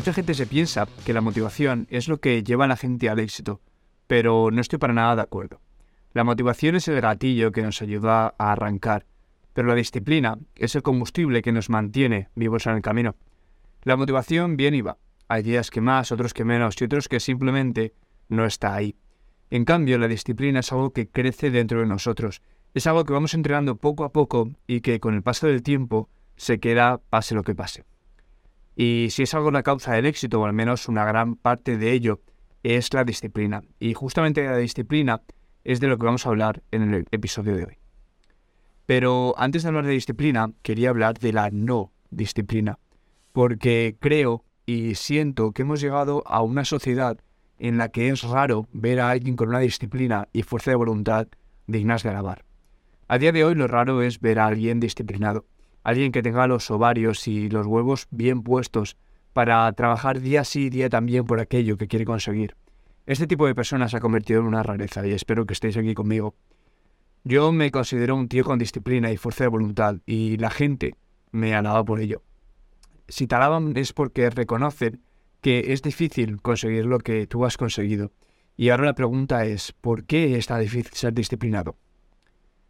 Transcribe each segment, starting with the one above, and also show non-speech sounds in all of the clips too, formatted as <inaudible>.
Mucha gente se piensa que la motivación es lo que lleva a la gente al éxito, pero no estoy para nada de acuerdo. La motivación es el gatillo que nos ayuda a arrancar, pero la disciplina es el combustible que nos mantiene vivos en el camino. La motivación viene y va. Hay días que más, otros que menos y otros que simplemente no está ahí. En cambio, la disciplina es algo que crece dentro de nosotros. Es algo que vamos entrenando poco a poco y que con el paso del tiempo se queda pase lo que pase. Y si es algo la causa del éxito, o al menos una gran parte de ello, es la disciplina. Y justamente la disciplina es de lo que vamos a hablar en el episodio de hoy. Pero antes de hablar de disciplina, quería hablar de la no disciplina, porque creo y siento que hemos llegado a una sociedad en la que es raro ver a alguien con una disciplina y fuerza de voluntad dignas de alabar. A día de hoy lo raro es ver a alguien disciplinado, alguien que tenga los ovarios y los huevos bien puestos para trabajar día sí día también por aquello que quiere conseguir. Este tipo de personas se ha convertido en una rareza y espero que estéis aquí conmigo. Yo me considero un tío con disciplina y fuerza de voluntad y la gente me alaba por ello. Si te alaban es porque reconocen que es difícil conseguir lo que tú has conseguido. Y ahora la pregunta es, ¿por qué está difícil ser disciplinado?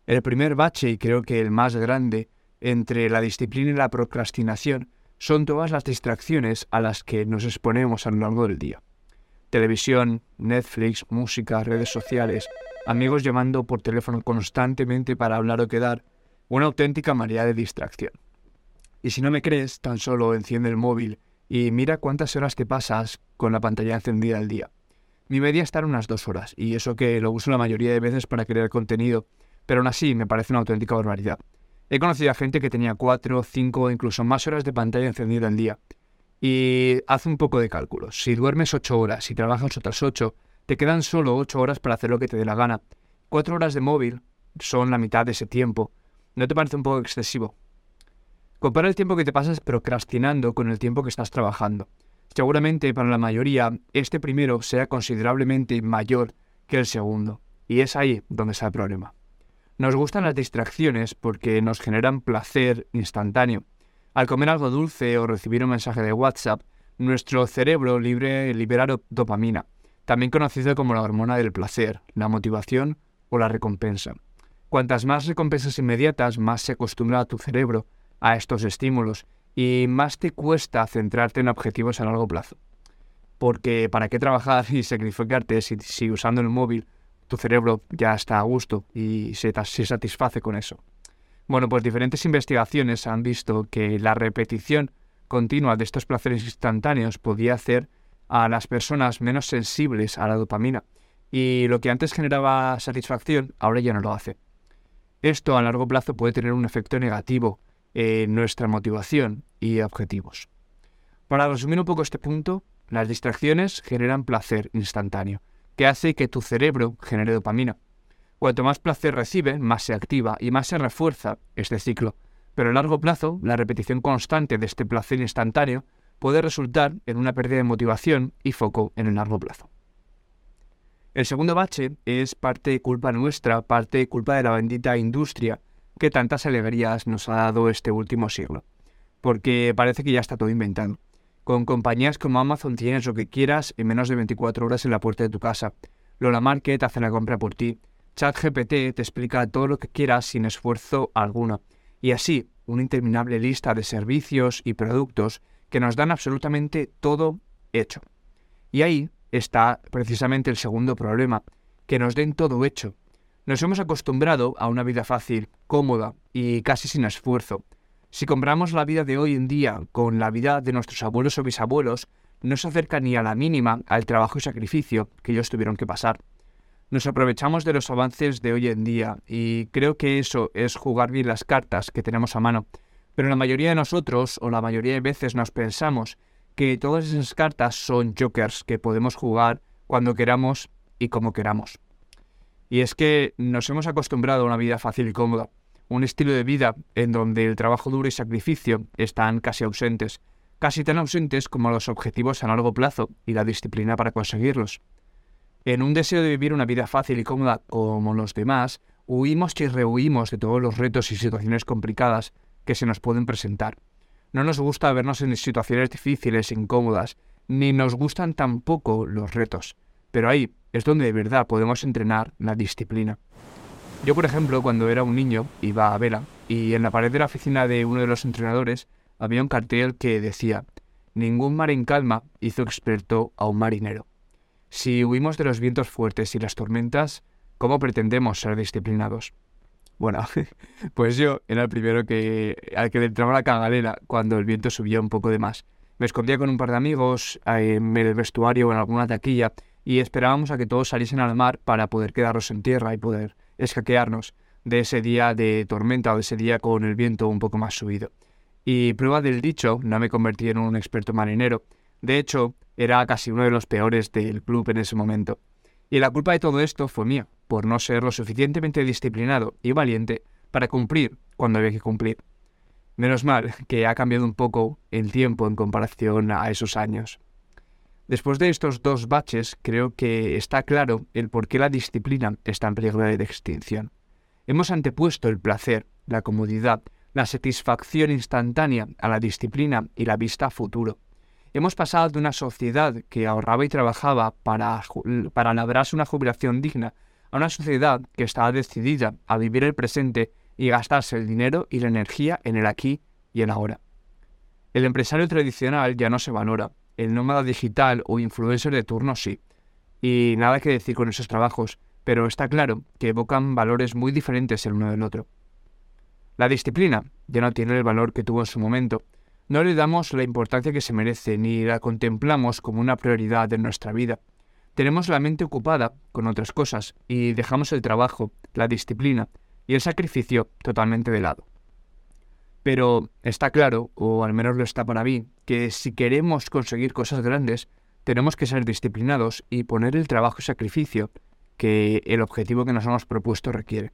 El primer bache, y creo que el más grande, entre la disciplina y la procrastinación, son todas las distracciones a las que nos exponemos a lo largo del día. Televisión, Netflix, música, redes sociales, amigos llamando por teléfono constantemente para hablar o quedar, una auténtica marea de distracción. Y si no me crees, tan solo enciende el móvil y mira cuántas horas te pasas con la pantalla encendida al día. Mi media está en unas dos horas, y eso que lo uso la mayoría de veces para crear contenido, pero aún así me parece una auténtica barbaridad. He conocido a gente que tenía cuatro, cinco o incluso más horas de pantalla encendida al día. Y haz un poco de cálculos. Si duermes ocho horas y trabajas otras ocho, te quedan solo ocho horas para hacer lo que te dé la gana. Cuatro horas de móvil son la mitad de ese tiempo. ¿No te parece un poco excesivo? Compara el tiempo que te pasas procrastinando con el tiempo que estás trabajando. Seguramente para la mayoría este primero sea considerablemente mayor que el segundo, y es ahí donde está el problema. Nos gustan las distracciones porque nos generan placer instantáneo. Al comer algo dulce o recibir un mensaje de WhatsApp, nuestro cerebro libera dopamina, también conocido como la hormona del placer, la motivación o la recompensa. Cuantas más recompensas inmediatas, más se acostumbra a tu cerebro a estos estímulos y más te cuesta centrarte en objetivos a largo plazo. Porque ¿para qué trabajar y sacrificarte si, usando el móvil tu cerebro ya está a gusto y se, satisface con eso? Bueno, pues diferentes investigaciones han visto que la repetición continua de estos placeres instantáneos podía hacer a las personas menos sensibles a la dopamina y lo que antes generaba satisfacción ahora ya no lo hace. Esto a largo plazo puede tener un efecto negativo en nuestra motivación y objetivos. Para resumir un poco este punto, las distracciones generan placer instantáneo, que hace que tu cerebro genere dopamina. Cuanto más placer recibe, más se activa y más se refuerza este ciclo. Pero a largo plazo, la repetición constante de este placer instantáneo puede resultar en una pérdida de motivación y foco en el largo plazo. El segundo bache es parte culpa nuestra, parte culpa de la bendita industria que tantas alegrías nos ha dado este último siglo. Porque parece que ya está todo inventado. Con compañías como Amazon tienes lo que quieras en menos de 24 horas en la puerta de tu casa. Lola Market hace la compra por ti. ChatGPT te explica todo lo que quieras sin esfuerzo alguno. Y así, una interminable lista de servicios y productos que nos dan absolutamente todo hecho. Y ahí está precisamente el segundo problema, que nos den todo hecho, nos hemos acostumbrado a una vida fácil, cómoda y casi sin esfuerzo. Si compramos la vida de hoy en día con la vida de nuestros abuelos o bisabuelos, no se acerca ni a la mínima al trabajo y sacrificio que ellos tuvieron que pasar. Nos aprovechamos de los avances de hoy en día y creo que eso es jugar bien las cartas que tenemos a mano. Pero la mayoría de nosotros, o la mayoría de veces, nos pensamos que todas esas cartas son jokers que podemos jugar cuando queramos y como queramos. Y es que nos hemos acostumbrado a una vida fácil y cómoda, un estilo de vida en donde el trabajo duro y sacrificio están casi ausentes, casi tan ausentes como los objetivos a largo plazo y la disciplina para conseguirlos. En un deseo de vivir una vida fácil y cómoda como los demás, huimos y rehuimos de todos los retos y situaciones complicadas que se nos pueden presentar. No nos gusta vernos en situaciones difíciles, incómodas, ni nos gustan tampoco los retos. Pero ahí es donde de verdad podemos entrenar la disciplina. Yo, por ejemplo, cuando era un niño, iba a vela y en la pared de la oficina de uno de los entrenadores había un cartel que decía, ningún mar en calma hizo experto a un marinero. Si huimos de los vientos fuertes y las tormentas, ¿cómo pretendemos ser disciplinados? Bueno, <laughs> pues yo era el primero que, al que le entraba la cagalera cuando el viento subía un poco de más. Me escondía con un par de amigos eh, en el vestuario o en alguna taquilla y esperábamos a que todos saliesen al mar para poder quedarnos en tierra y poder escaquearnos de ese día de tormenta o de ese día con el viento un poco más subido. Y prueba del dicho, no me convertí en un experto marinero. De hecho, era casi uno de los peores del club en ese momento. Y la culpa de todo esto fue mía, por no ser lo suficientemente disciplinado y valiente para cumplir cuando había que cumplir. Menos mal que ha cambiado un poco el tiempo en comparación a esos años. Después de estos dos baches, creo que está claro el por qué la disciplina está en peligro de extinción. Hemos antepuesto el placer, la comodidad, la satisfacción instantánea a la disciplina y la vista a futuro. Hemos pasado de una sociedad que ahorraba y trabajaba para, para labrarse una jubilación digna a una sociedad que estaba decidida a vivir el presente y gastarse el dinero y la energía en el aquí y el ahora. El empresario tradicional ya no se valora, el nómada digital o influencer de turno sí. Y nada que decir con esos trabajos, pero está claro que evocan valores muy diferentes el uno del otro. La disciplina ya no tiene el valor que tuvo en su momento. No le damos la importancia que se merece ni la contemplamos como una prioridad en nuestra vida. Tenemos la mente ocupada con otras cosas y dejamos el trabajo, la disciplina y el sacrificio totalmente de lado. Pero está claro, o al menos lo está para mí, que si queremos conseguir cosas grandes, tenemos que ser disciplinados y poner el trabajo y sacrificio que el objetivo que nos hemos propuesto requiere.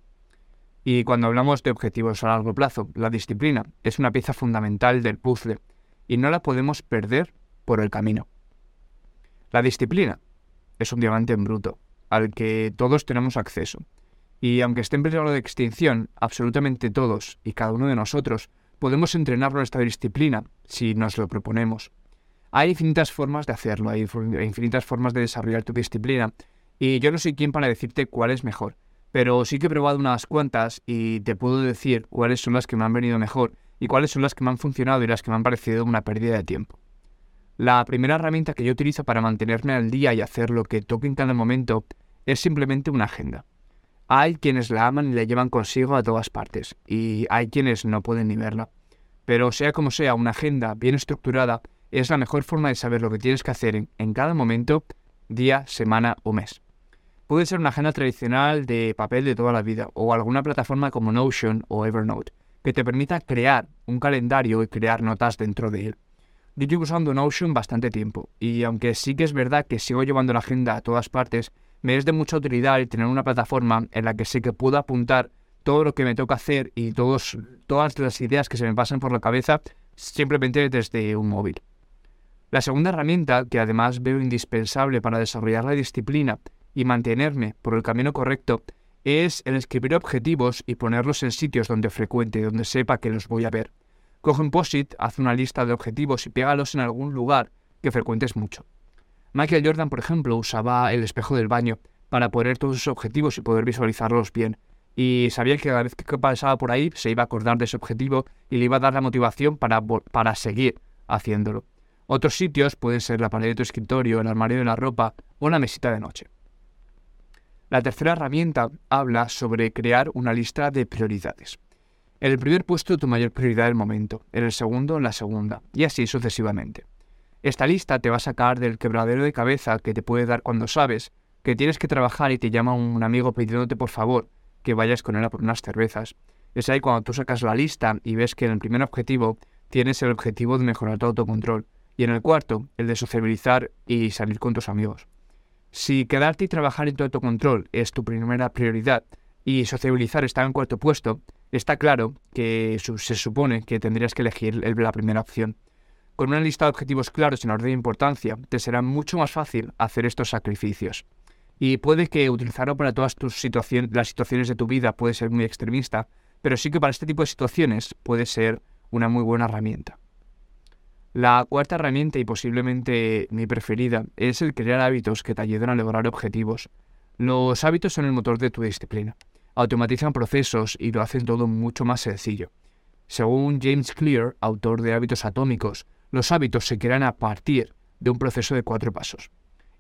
Y cuando hablamos de objetivos a largo plazo, la disciplina es una pieza fundamental del puzzle y no la podemos perder por el camino. La disciplina es un diamante en bruto, al que todos tenemos acceso, y aunque esté en peligro de extinción, absolutamente todos y cada uno de nosotros podemos entrenar nuestra disciplina si nos lo proponemos. Hay infinitas formas de hacerlo, hay infinitas formas de desarrollar tu disciplina, y yo no soy quien para decirte cuál es mejor, pero sí que he probado unas cuantas y te puedo decir cuáles son las que me han venido mejor y cuáles son las que me han funcionado y las que me han parecido una pérdida de tiempo. La primera herramienta que yo utilizo para mantenerme al día y hacer lo que toque en cada momento es simplemente una agenda. Hay quienes la aman y la llevan consigo a todas partes, y hay quienes no pueden ni verla. Pero sea como sea, una agenda bien estructurada es la mejor forma de saber lo que tienes que hacer en, cada momento, día, semana o mes. Puede ser una agenda tradicional de papel de toda la vida, o alguna plataforma como Notion o Evernote, que te permita crear un calendario y crear notas dentro de él. Yo llevo usando Notion bastante tiempo, y aunque sí que es verdad que sigo llevando la agenda a todas partes, me es de mucha utilidad el tener una plataforma en la que sé que puedo apuntar todo lo que me toca hacer y todos, todas las ideas que se me pasan por la cabeza simplemente desde un móvil. La segunda herramienta, que además veo indispensable para desarrollar la disciplina y mantenerme por el camino correcto, es el escribir objetivos y ponerlos en sitios donde frecuente, donde sepa que los voy a ver. Coge un post-it, haz una lista de objetivos y pégalos en algún lugar que frecuentes mucho. Michael Jordan, por ejemplo, usaba el espejo del baño para poner todos sus objetivos y poder visualizarlos bien. Y sabía que cada vez que pasaba por ahí se iba a acordar de ese objetivo y le iba a dar la motivación para, para seguir haciéndolo. Otros sitios pueden ser la pared de tu escritorio, el armario de la ropa o la mesita de noche. La tercera herramienta habla sobre crear una lista de prioridades. En el primer puesto tu mayor prioridad del momento, en el segundo la segunda, y así sucesivamente. Esta lista te va a sacar del quebradero de cabeza que te puede dar cuando sabes que tienes que trabajar y te llama un amigo pidiéndote por favor que vayas con él a por unas cervezas. Es ahí cuando tú sacas la lista y ves que en el primer objetivo tienes el objetivo de mejorar tu autocontrol y en el cuarto el de sociabilizar y salir con tus amigos. Si quedarte y trabajar en tu autocontrol es tu primera prioridad y sociabilizar está en cuarto puesto, está claro que se supone que tendrías que elegir la primera opción. Con una lista de objetivos claros en orden de importancia, te será mucho más fácil hacer estos sacrificios. Y puede que utilizarlo para todas tus situaciones, las situaciones de tu vida puede ser muy extremista, pero sí que para este tipo de situaciones puede ser una muy buena herramienta. La cuarta herramienta y posiblemente mi preferida es el crear hábitos que te ayuden a lograr objetivos. Los hábitos son el motor de tu disciplina. Automatizan procesos y lo hacen todo mucho más sencillo. Según James Clear, autor de Hábitos Atómicos, los hábitos se crean a partir de un proceso de cuatro pasos.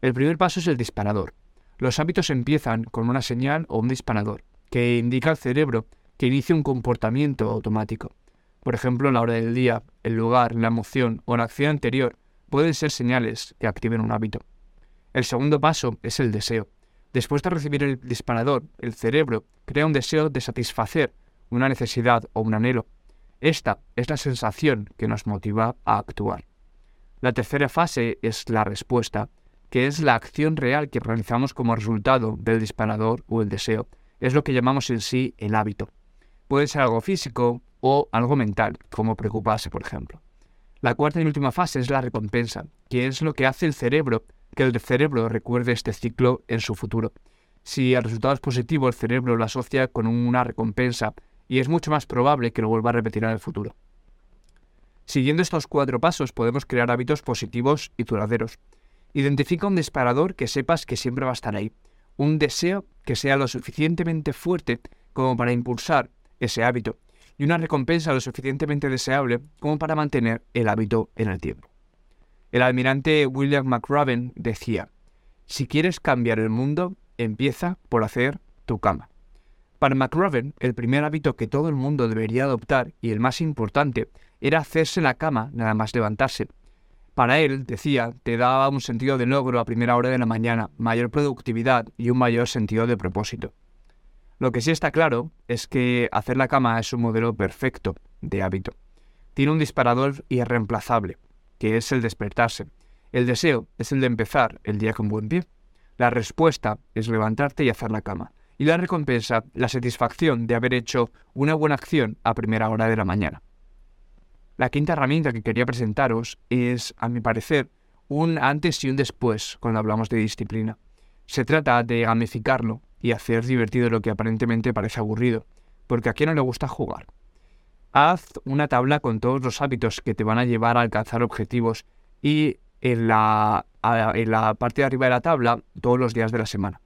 El primer paso es el disparador. Los hábitos empiezan con una señal o un disparador, que indica al cerebro que inicia un comportamiento automático. Por ejemplo, la hora del día, el lugar, la emoción o la acción anterior pueden ser señales que activen un hábito. El segundo paso es el deseo. Después de recibir el disparador, el cerebro crea un deseo de satisfacer una necesidad o un anhelo. Esta es la sensación que nos motiva a actuar. La tercera fase es la respuesta, que es la acción real que realizamos como resultado del disparador o el deseo. Es lo que llamamos en sí el hábito. Puede ser algo físico o algo mental, como preocuparse, por ejemplo. La cuarta y última fase es la recompensa, que es lo que hace el cerebro que el cerebro recuerde este ciclo en su futuro. Si el resultado es positivo, el cerebro lo asocia con una recompensa y es mucho más probable que lo vuelva a repetir en el futuro. Siguiendo estos cuatro pasos podemos crear hábitos positivos y duraderos. Identifica un disparador que sepas que siempre va a estar ahí. Un deseo que sea lo suficientemente fuerte como para impulsar ese hábito. Y una recompensa lo suficientemente deseable como para mantener el hábito en el tiempo. El almirante William McRaven decía, si quieres cambiar el mundo, empieza por hacer tu cama. Para McRaven, el primer hábito que todo el mundo debería adoptar y el más importante era hacerse la cama nada más levantarse. Para él, decía, te daba un sentido de logro a primera hora de la mañana, mayor productividad y un mayor sentido de propósito. Lo que sí está claro es que hacer la cama es un modelo perfecto de hábito. Tiene un disparador irreemplazable, que es el despertarse. El deseo es el de empezar el día con buen pie. La respuesta es levantarte y hacer la cama. Y la recompensa, la satisfacción de haber hecho una buena acción a primera hora de la mañana. La quinta herramienta que quería presentaros es, a mi parecer, un antes y un después cuando hablamos de disciplina. Se trata de gamificarlo y hacer divertido lo que aparentemente parece aburrido, porque a quién no le gusta jugar. Haz una tabla con todos los hábitos que te van a llevar a alcanzar objetivos y en la, en la parte de arriba de la tabla todos los días de la semana.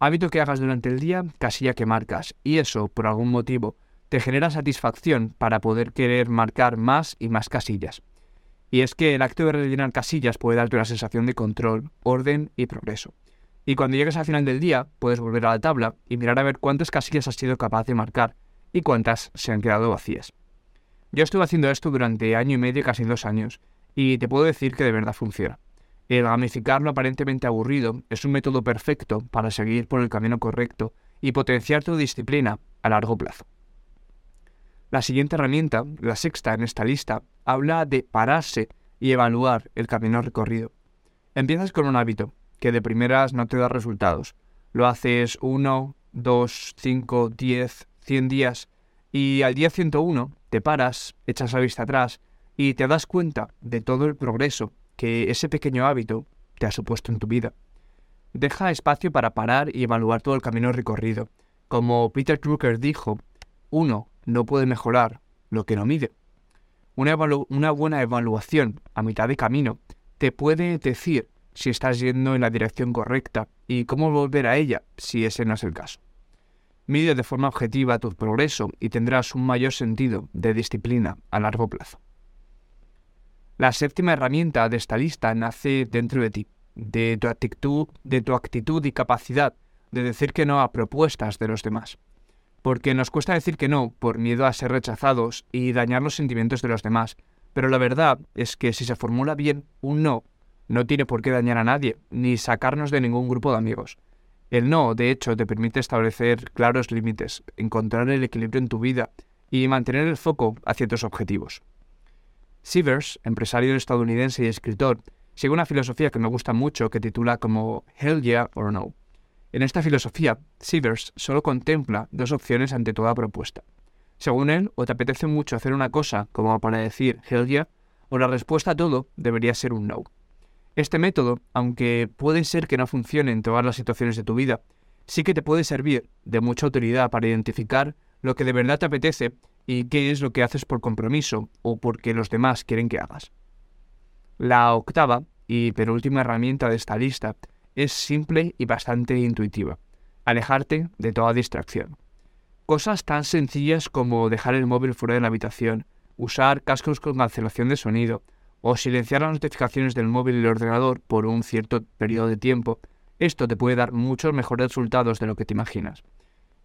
Hábito que hagas durante el día, casilla que marcas, y eso, por algún motivo, te genera satisfacción para poder querer marcar más y más casillas. Y es que el acto de rellenar casillas puede darte una sensación de control, orden y progreso. Y cuando llegues al final del día, puedes volver a la tabla y mirar a ver cuántas casillas has sido capaz de marcar y cuántas se han quedado vacías. Yo estuve haciendo esto durante año y medio, casi dos años, y te puedo decir que de verdad funciona. El gamificar lo aparentemente aburrido es un método perfecto para seguir por el camino correcto y potenciar tu disciplina a largo plazo. La siguiente herramienta, la sexta en esta lista, habla de pararse y evaluar el camino recorrido. Empiezas con un hábito que de primeras no te da resultados. Lo haces uno, dos, cinco, diez, cien días y al día 101 te paras, echas la vista atrás y te das cuenta de todo el progreso que ese pequeño hábito te ha supuesto en tu vida. Deja espacio para parar y evaluar todo el camino recorrido. Como Peter Drucker dijo, uno no puede mejorar lo que no mide. Una, una, buena evaluación a mitad de camino te puede decir si estás yendo en la dirección correcta y cómo volver a ella si ese no es el caso. Mide de forma objetiva tu progreso y tendrás un mayor sentido de disciplina a largo plazo. La séptima herramienta de esta lista nace dentro de ti, de tu actitud, de tu actitud y capacidad de decir que no a propuestas de los demás porque nos cuesta decir que no por miedo a ser rechazados y dañar los sentimientos de los demás. Pero la verdad es que si se formula bien un no, no tiene por qué dañar a nadie, ni sacarnos de ningún grupo de amigos. El no, de hecho, te permite establecer claros límites, encontrar el equilibrio en tu vida y mantener el foco hacia tus objetivos. Sievers, empresario estadounidense y escritor, sigue una filosofía que me gusta mucho que titula como Hell yeah or no. En esta filosofía, Sievers solo contempla dos opciones ante toda propuesta. Según él, o te apetece mucho hacer una cosa como para decir hell yeah, o la respuesta a todo debería ser un no. Este método, aunque puede ser que no funcione en todas las situaciones de tu vida, sí que te puede servir de mucha utilidad para identificar lo que de verdad te apetece y qué es lo que haces por compromiso o porque los demás quieren que hagas. La octava y penúltima herramienta de esta lista es simple y bastante intuitiva. Alejarte de toda distracción. Cosas tan sencillas como dejar el móvil fuera de la habitación, usar cascos con cancelación de sonido o silenciar las notificaciones del móvil y el ordenador por un cierto periodo de tiempo, esto te puede dar muchos mejores resultados de lo que te imaginas.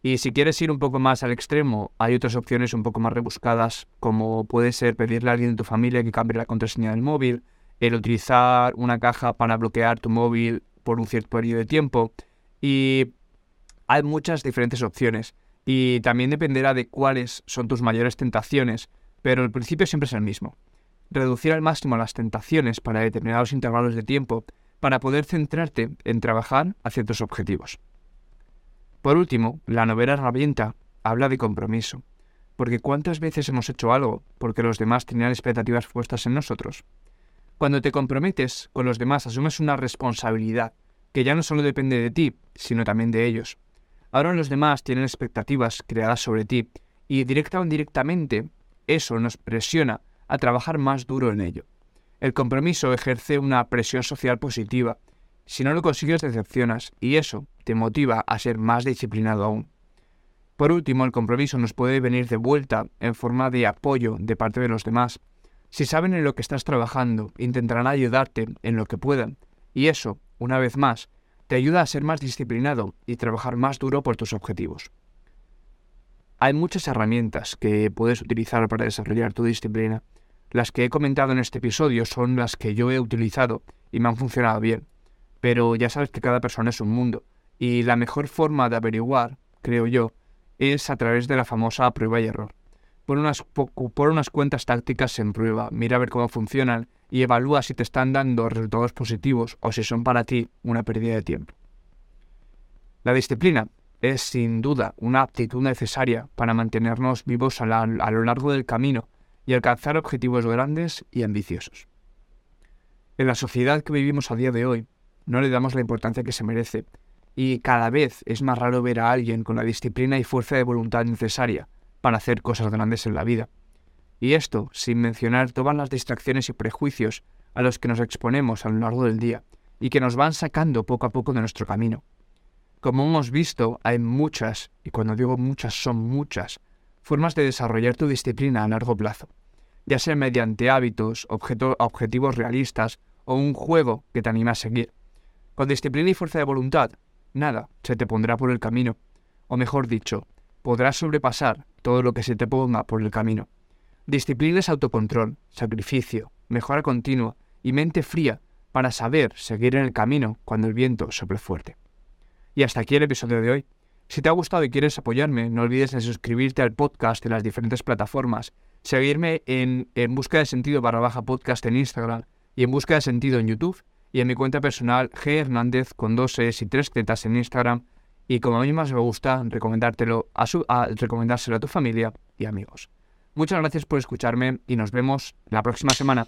Y si quieres ir un poco más al extremo, hay otras opciones un poco más rebuscadas, como puede ser pedirle a alguien de tu familia que cambie la contraseña del móvil, el utilizar una caja para bloquear tu móvil por un cierto periodo de tiempo. Y hay muchas diferentes opciones. Y también dependerá de cuáles son tus mayores tentaciones, pero el principio siempre es el mismo. Reducir al máximo las tentaciones para determinados intervalos de tiempo para poder centrarte en trabajar hacia tus objetivos. Por último, la novela herramienta habla de compromiso, porque ¿cuántas veces hemos hecho algo porque los demás tenían expectativas puestas en nosotros? Cuando te comprometes con los demás asumes una responsabilidad que ya no solo depende de ti, sino también de ellos. Ahora los demás tienen expectativas creadas sobre ti y directa o indirectamente eso nos presiona a trabajar más duro en ello. El compromiso ejerce una presión social positiva si no lo consigues, decepcionas y eso te motiva a ser más disciplinado aún. Por último, el compromiso nos puede venir de vuelta en forma de apoyo de parte de los demás. Si saben en lo que estás trabajando, intentarán ayudarte en lo que puedan, y eso, una vez más, te ayuda a ser más disciplinado y trabajar más duro por tus objetivos. Hay muchas herramientas que puedes utilizar para desarrollar tu disciplina. Las que he comentado en este episodio son las que yo he utilizado y me han funcionado bien pero ya sabes que cada persona es un mundo. Y la mejor forma de averiguar, creo yo, es a través de la famosa prueba y error. Pon unas, por unas cuentas tácticas en prueba, mira a ver cómo funcionan y evalúa si te están dando resultados positivos o si son para ti una pérdida de tiempo. La disciplina es sin duda una aptitud necesaria para mantenernos vivos a lo largo del camino y alcanzar objetivos grandes y ambiciosos. En la sociedad que vivimos a día de hoy, no le damos la importancia que se merece, y cada vez es más raro ver a alguien con la disciplina y fuerza de voluntad necesaria para hacer cosas grandes en la vida. Y esto sin mencionar todas las distracciones y prejuicios a los que nos exponemos a lo largo del día y que nos van sacando poco a poco de nuestro camino. Como hemos visto, hay muchas, y cuando digo muchas son muchas, formas de desarrollar tu disciplina a largo plazo, ya sea mediante hábitos, objetivos realistas o un juego que te anime a seguir. Con disciplina y fuerza de voluntad, nada se te pondrá por el camino. O mejor dicho, podrás sobrepasar todo lo que se te ponga por el camino. Disciplina es autocontrol, sacrificio, mejora continua y mente fría para saber seguir en el camino cuando el viento sople fuerte. Y hasta aquí el episodio de hoy. Si te ha gustado y quieres apoyarme, no olvides de suscribirte al podcast en las diferentes plataformas, seguirme en, en Busca de Sentido barra baja podcast en Instagram y en Busca de Sentido en YouTube y en mi cuenta personal G Hernández con dos S y tres tetas en Instagram y como a mí más me gusta recomendártelo a, su, a recomendárselo a tu familia y amigos. Muchas gracias por escucharme y nos vemos la próxima semana.